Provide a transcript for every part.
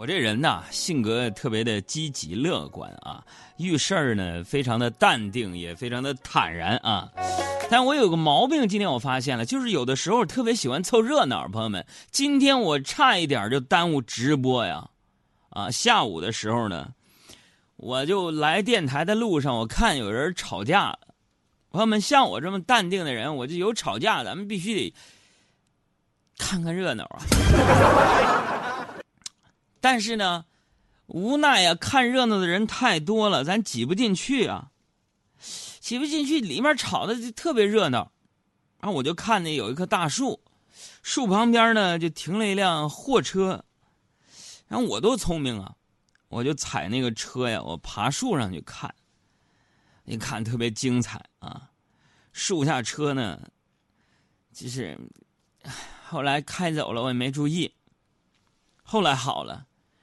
我这人呐，性格特别的积极乐观啊，遇事儿呢非常的淡定，也非常的坦然啊。但我有个毛病，今天我发现了，就是有的时候特别喜欢凑热闹。朋友们，今天我差一点就耽误直播呀！啊，下午的时候呢，我就来电台的路上，我看有人吵架。朋友们，像我这么淡定的人，我就有吵架，咱们必须得看看热闹啊。但是呢，无奈呀，看热闹的人太多了，咱挤不进去啊，挤不进去，里面吵的就特别热闹。然后我就看见有一棵大树，树旁边呢就停了一辆货车。然后我多聪明啊，我就踩那个车呀，我爬树上去看。一看特别精彩啊，树下车呢，就是后来开走了，我也没注意。后来好了。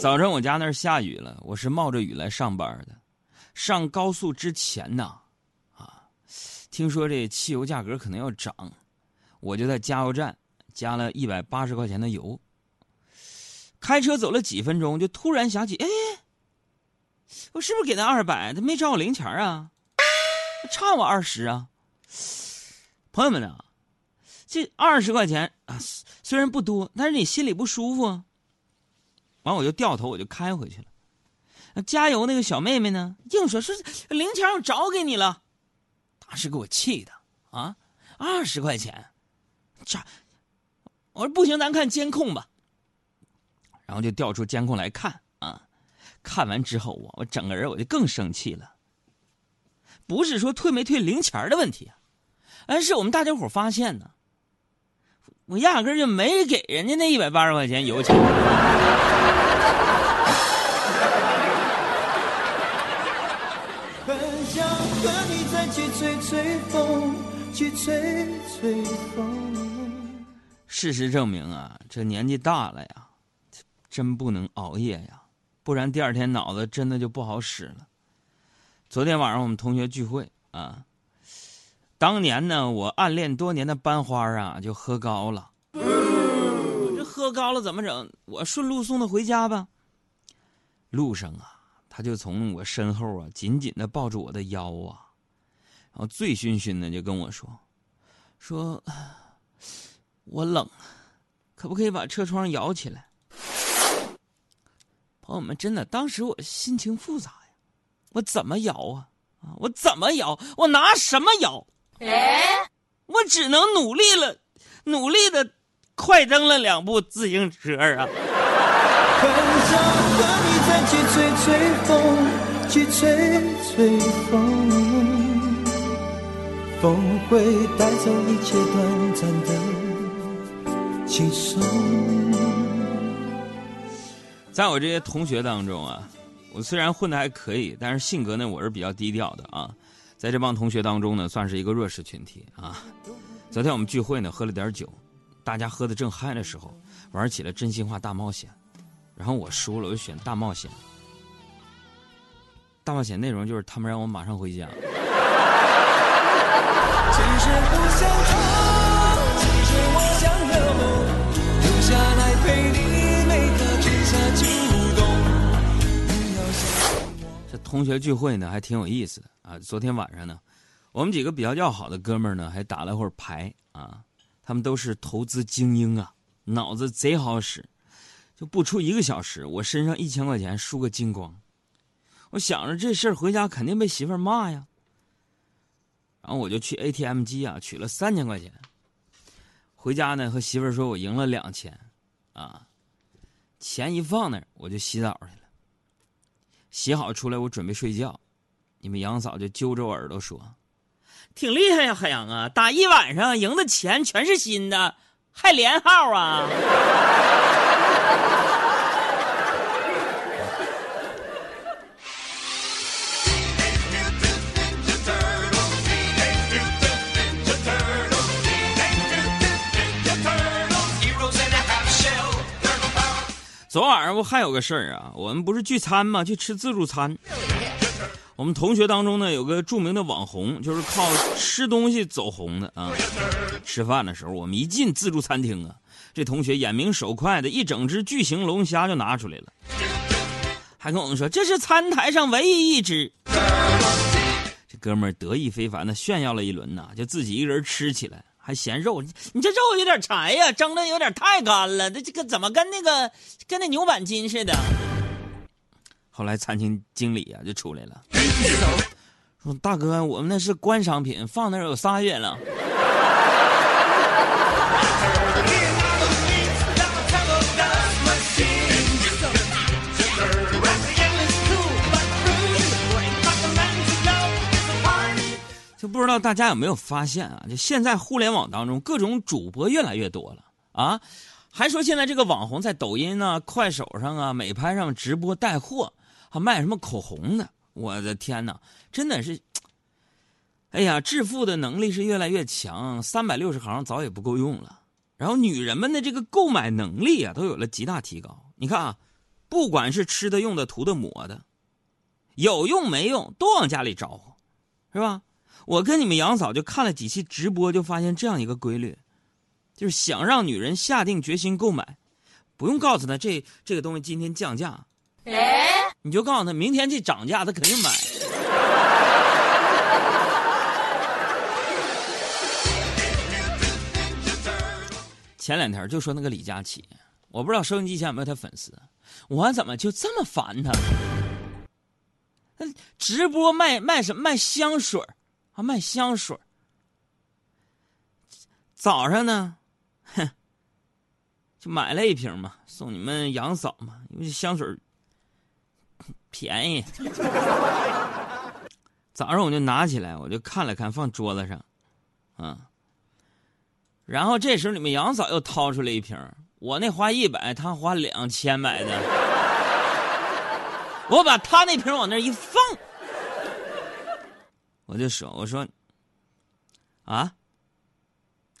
早晨我家那儿下雨了，我是冒着雨来上班的。上高速之前呢，啊，听说这汽油价格可能要涨，我就在加油站加了一百八十块钱的油。开车走了几分钟，就突然想起，哎，我是不是给他二百？他没找我零钱啊？差我二十啊？朋友们啊，这二十块钱啊，虽然不多，但是你心里不舒服啊。完，我就掉头，我就开回去了。加油那个小妹妹呢，硬说说零钱我找给你了，当时给我气的啊！二十块钱，这我说不行，咱看监控吧。然后就调出监控来看啊，看完之后我我整个人我就更生气了。不是说退没退零钱的问题啊，而是我们大家伙发现呢，我压根就没给人家那一百八十块钱油钱。想和你再去吹吹风，去吹吹风事实证明啊，这年纪大了呀，真不能熬夜呀，不然第二天脑子真的就不好使了。昨天晚上我们同学聚会啊，当年呢我暗恋多年的班花啊就喝高了，这喝高了怎么整？我顺路送她回家吧。路上啊。他就从我身后啊，紧紧的抱住我的腰啊，然后醉醺醺的就跟我说：“说，我冷，可不可以把车窗摇起来？”朋友们，真的，当时我心情复杂呀，我怎么摇啊？啊，我怎么摇？我拿什么摇？哎，我只能努力了，努力的快蹬了两步自行车啊。很想和你再去吹吹风，去吹吹风，风会带走一切短暂的轻松。在我这些同学当中啊，我虽然混的还可以，但是性格呢，我是比较低调的啊。在这帮同学当中呢，算是一个弱势群体啊。昨天我们聚会呢，喝了点酒，大家喝的正嗨的时候，玩起了真心话大冒险。然后我输了，我就选大冒险。大冒险内容就是他们让我马上回家。这同学聚会呢，还挺有意思的啊。昨天晚上呢，我们几个比较要好的哥们儿呢，还打了会儿牌啊。他们都是投资精英啊，脑子贼好使。就不出一个小时，我身上一千块钱输个精光。我想着这事儿回家肯定被媳妇儿骂呀。然后我就去 ATM 机啊取了三千块钱。回家呢和媳妇儿说我赢了两千，啊，钱一放那儿我就洗澡去了。洗好出来我准备睡觉，你们杨嫂就揪着我耳朵说：“挺厉害呀，海洋啊，打一晚上赢的钱全是新的，还连号啊？昨晚上不还有个事儿啊？我们不是聚餐吗？去吃自助餐。我们同学当中呢，有个著名的网红，就是靠吃东西走红的啊。吃饭的时候，我们一进自助餐厅啊，这同学眼明手快的一整只巨型龙虾就拿出来了，还跟我们说这是餐台上唯一一只。这哥们儿得意非凡的炫耀了一轮呐，就自己一个人吃起来。还嫌肉，你这肉有点柴呀，蒸的有点太干了，这这个怎么跟那个跟那牛板筋似的？后来餐厅经理啊就出来了，说：“大哥，我们那是观赏品，放那儿有仨月了。”就不知道大家有没有发现啊？就现在互联网当中，各种主播越来越多了啊！还说现在这个网红在抖音啊、快手上啊、美拍上直播带货，还卖什么口红的？我的天哪，真的是！哎呀，致富的能力是越来越强，三百六十行早也不够用了。然后女人们的这个购买能力啊，都有了极大提高。你看啊，不管是吃的、用的、涂的、抹的，有用没用都往家里招呼，是吧？我跟你们杨嫂就看了几期直播，就发现这样一个规律，就是想让女人下定决心购买，不用告诉她这这个东西今天降价，你就告诉他明天这涨价，他肯定买。前两天就说那个李佳琦，我不知道收音机前有没有他粉丝，我怎么就这么烦他？直播卖卖什么卖香水啊卖香水早上呢，哼，就买了一瓶嘛，送你们杨嫂嘛，因为香水便宜。早上我就拿起来，我就看了看，放桌子上，啊。然后这时候你们杨嫂又掏出来一瓶，我那花一百，他花两千买的，我把他那瓶往那一放。我就说：“我说，啊，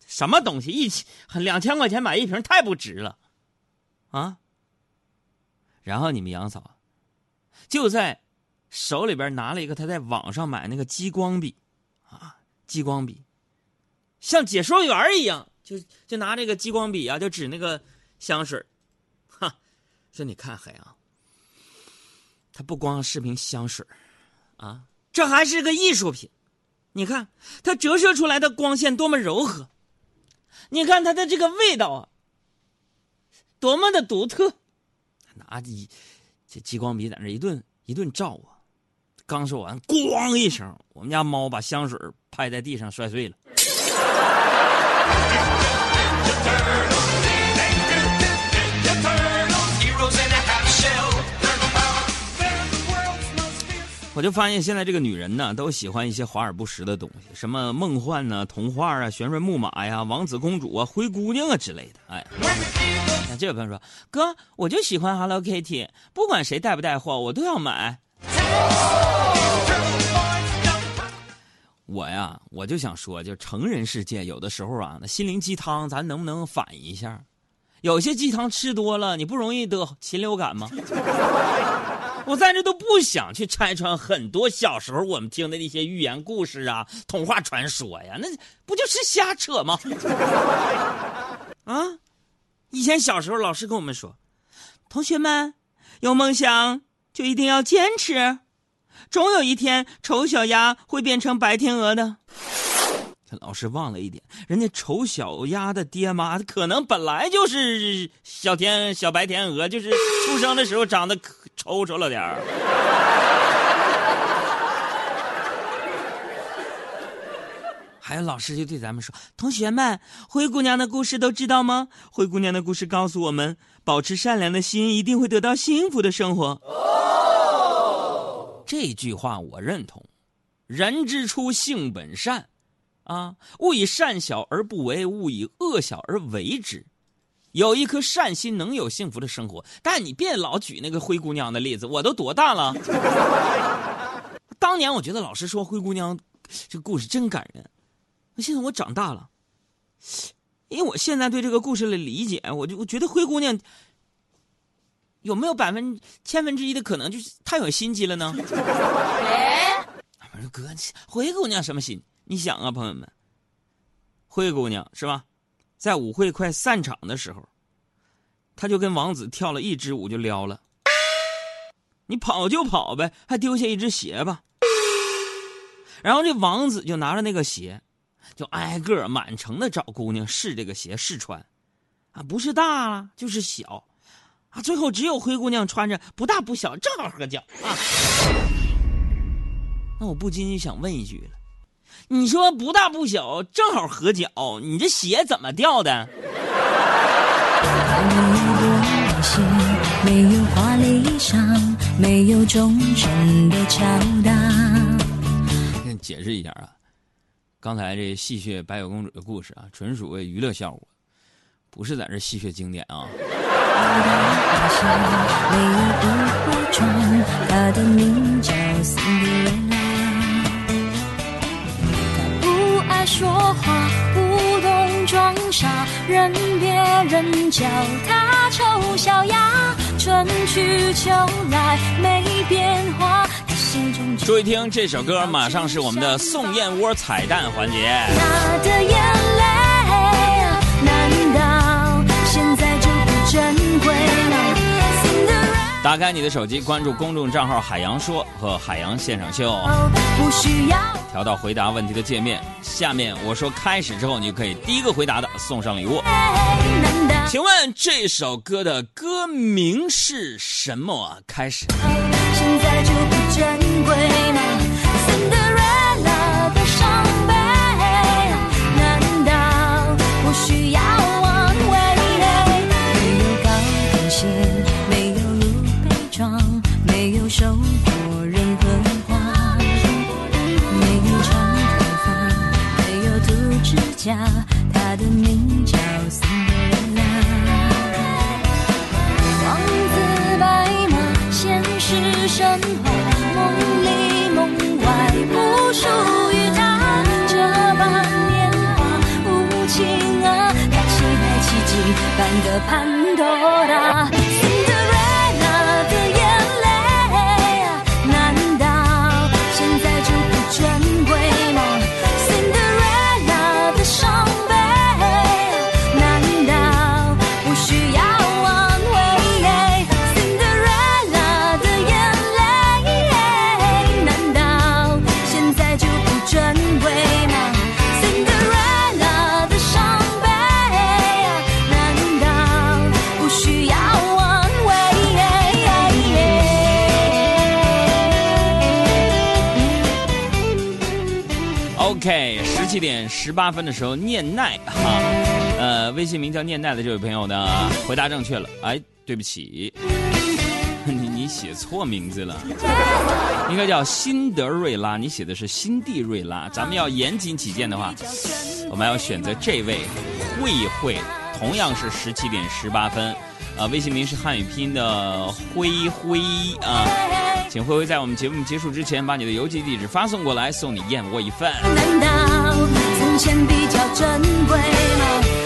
什么东西？一千两千块钱买一瓶，太不值了，啊！”然后你们杨嫂就在手里边拿了一个他在网上买那个激光笔，啊，激光笔，像解说员一样，就就拿这个激光笔啊，就指那个香水哈，说你看海洋，他不光是瓶香水啊。这还是个艺术品，你看它折射出来的光线多么柔和，你看它的这个味道啊，多么的独特。拿一这激光笔在那一顿一顿照啊，刚说完，咣一声，我们家猫把香水拍在地上摔碎了。我就发现现在这个女人呢，都喜欢一些华而不实的东西，什么梦幻呢、童话啊、旋转木马呀、王子公主啊、灰姑娘啊之类的。哎，那这位朋友说：“哥，我就喜欢 Hello Kitty，不管谁带不带货，我都要买。”我呀，我就想说，就成人世界有的时候啊，那心灵鸡汤咱能不能反一下？有些鸡汤吃多了，你不容易得禽流感吗？我在这都不想去拆穿很多小时候我们听的那些寓言故事啊、童话传说呀，那不就是瞎扯吗？啊！以前小时候老师跟我们说，同学们有梦想就一定要坚持，总有一天丑小鸭会变成白天鹅的。这老师忘了一点，人家丑小鸭的爹妈可能本来就是小天小白天鹅，就是出生的时候长得可抽抽了点儿。还有老师就对咱们说：“同学们，灰姑娘的故事都知道吗？灰姑娘的故事告诉我们，保持善良的心，一定会得到幸福的生活。”这句话我认同，人之初性本善。啊！勿以善小而不为，勿以恶小而为之。有一颗善心，能有幸福的生活。但你别老举那个灰姑娘的例子，我都多大了？当年我觉得老师说灰姑娘这个故事真感人。现在我长大了，因为我现在对这个故事的理解，我就我觉得灰姑娘有没有百分千分之一的可能，就是太有心机了呢？我说哥，灰姑娘什么心？你想啊，朋友们，灰姑娘是吧？在舞会快散场的时候，他就跟王子跳了一支舞就撩了。你跑就跑呗，还丢下一只鞋吧。然后这王子就拿着那个鞋，就挨个满城的找姑娘试这个鞋试穿，啊，不是大了就是小，啊，最后只有灰姑娘穿着不大不小，正好合脚啊。那我不禁就想问一句了，你说不大不小，正好合脚，你这鞋怎么掉的？没有华丽衣裳。没有忠诚的敲打。解释一下啊，刚才这戏谑白雪公主的故事啊，纯属为娱乐效果，不是在这戏谑经典啊。他不傻，任别人叫他丑小鸭。春去秋来没变化。注意听这首歌，马上是我们的送燕窝彩蛋环节。打开你的手机，关注公众账号“海洋说”和“海洋现场秀”，调到回答问题的界面。下面我说开始之后，你就可以第一个回答的送上礼物。请问这首歌的歌名是什么？开始。潘多盼。点十八分的时候，念奈哈，呃，微信名叫念奈的这位朋友呢，回答正确了。哎，对不起，你你写错名字了，应该叫辛德瑞拉，你写的是辛蒂瑞拉。咱们要严谨起见的话，我们要选择这位慧慧，同样是十七点十八分，呃，微信名是汉语拼音的灰灰啊。请灰灰在我们节目结束之前把你的邮寄地址发送过来送你燕窝一份。难道从前比较珍贵吗？